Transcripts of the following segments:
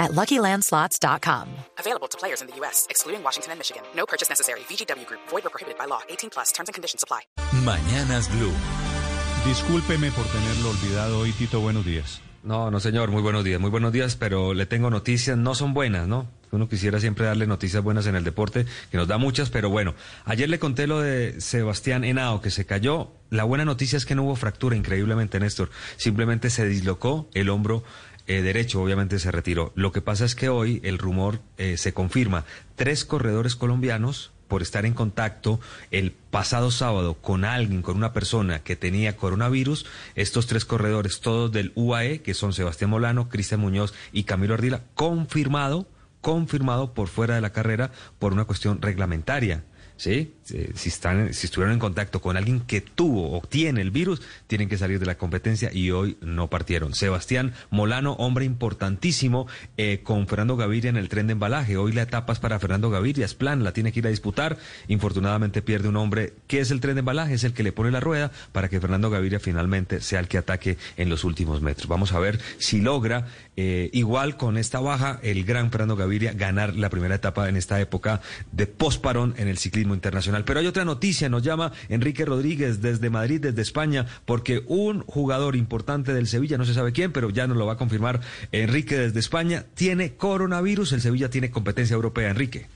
at LuckyLandSlots.com. Available to players in the U.S., excluding Washington and Michigan. No purchase necessary. VGW Group. Void or prohibited by law. 18 plus. Terms and conditions apply. Mañanas Blue. Discúlpeme por tenerlo olvidado hoy, Tito. Buenos días. No, no, señor. Muy buenos días. Muy buenos días, pero le tengo noticias. No son buenas, ¿no? Uno quisiera siempre darle noticias buenas en el deporte, que nos da muchas, pero bueno. Ayer le conté lo de Sebastián Henao, que se cayó. La buena noticia es que no hubo fractura, increíblemente, Néstor. Simplemente se dislocó el hombro eh, derecho, obviamente se retiró. Lo que pasa es que hoy el rumor eh, se confirma. Tres corredores colombianos por estar en contacto el pasado sábado con alguien, con una persona que tenía coronavirus, estos tres corredores, todos del UAE, que son Sebastián Molano, Cristian Muñoz y Camilo Ardila, confirmado, confirmado por fuera de la carrera por una cuestión reglamentaria. ¿Sí? Si, están, si estuvieron en contacto con alguien que tuvo o tiene el virus, tienen que salir de la competencia y hoy no partieron. Sebastián Molano, hombre importantísimo, eh, con Fernando Gaviria en el tren de embalaje. Hoy la etapa es para Fernando Gaviria, es plan, la tiene que ir a disputar. Infortunadamente pierde un hombre que es el tren de embalaje, es el que le pone la rueda para que Fernando Gaviria finalmente sea el que ataque en los últimos metros. Vamos a ver si logra, eh, igual con esta baja, el gran Fernando Gaviria ganar la primera etapa en esta época de posparón en el ciclismo internacional. Pero hay otra noticia, nos llama Enrique Rodríguez desde Madrid, desde España, porque un jugador importante del Sevilla, no se sabe quién, pero ya nos lo va a confirmar Enrique desde España, tiene coronavirus. El Sevilla tiene competencia europea. Enrique.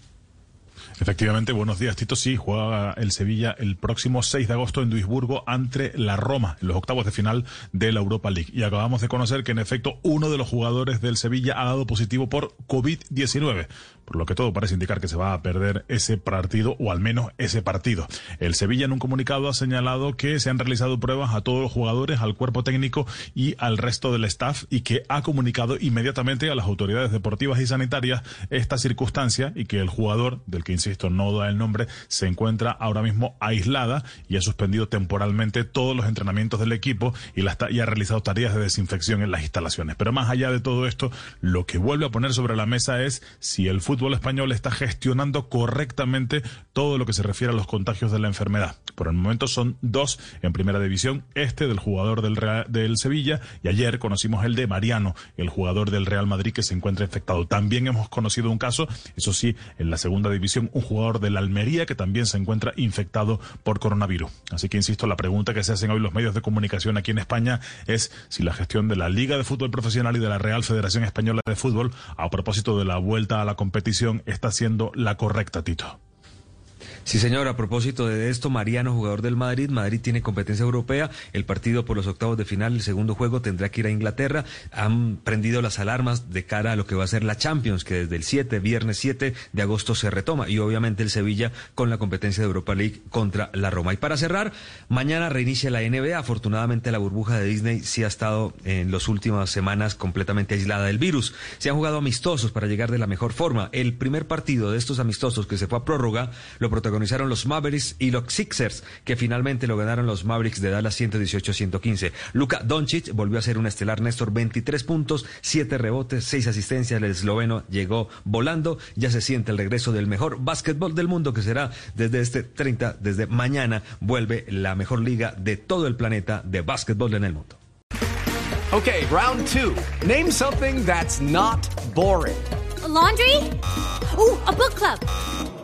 Efectivamente, buenos días, Tito. Sí, juega el Sevilla el próximo 6 de agosto en Duisburgo ante la Roma, en los octavos de final de la Europa League. Y acabamos de conocer que, en efecto, uno de los jugadores del Sevilla ha dado positivo por COVID-19, por lo que todo parece indicar que se va a perder ese partido, o al menos ese partido. El Sevilla, en un comunicado, ha señalado que se han realizado pruebas a todos los jugadores, al cuerpo técnico y al resto del staff, y que ha comunicado inmediatamente a las autoridades deportivas y sanitarias esta circunstancia y que el jugador del que insisto, no da el nombre, se encuentra ahora mismo aislada y ha suspendido temporalmente todos los entrenamientos del equipo y, la y ha realizado tareas de desinfección en las instalaciones. Pero más allá de todo esto, lo que vuelve a poner sobre la mesa es si el fútbol español está gestionando correctamente todo lo que se refiere a los contagios de la enfermedad. Por el momento son dos en primera división, este del jugador del, del Sevilla y ayer conocimos el de Mariano, el jugador del Real Madrid que se encuentra infectado. También hemos conocido un caso, eso sí, en la segunda división un jugador de la Almería que también se encuentra infectado por coronavirus. Así que insisto, la pregunta que se hacen hoy los medios de comunicación aquí en España es si la gestión de la Liga de Fútbol Profesional y de la Real Federación Española de Fútbol a propósito de la vuelta a la competición está siendo la correcta, Tito. Sí, señor. A propósito de esto, Mariano, jugador del Madrid, Madrid tiene competencia europea. El partido por los octavos de final, el segundo juego, tendrá que ir a Inglaterra. Han prendido las alarmas de cara a lo que va a ser la Champions, que desde el 7, viernes 7 de agosto se retoma. Y obviamente el Sevilla con la competencia de Europa League contra la Roma. Y para cerrar, mañana reinicia la NBA. Afortunadamente la burbuja de Disney sí ha estado en las últimas semanas completamente aislada del virus. Se han jugado amistosos para llegar de la mejor forma. El primer partido de estos amistosos que se fue a prórroga lo protagonizaron los Mavericks y los Sixers, que finalmente lo ganaron los Mavericks de Dallas 118-115. Luka Doncic volvió a ser un estelar Néstor, 23 puntos, 7 rebotes, 6 asistencias. El esloveno llegó volando. Ya se siente el regreso del mejor básquetbol del mundo, que será desde este 30, desde mañana, vuelve la mejor liga de todo el planeta de básquetbol en el mundo. Okay, round two. Name something that's not boring. laundry? Ooh, a book club.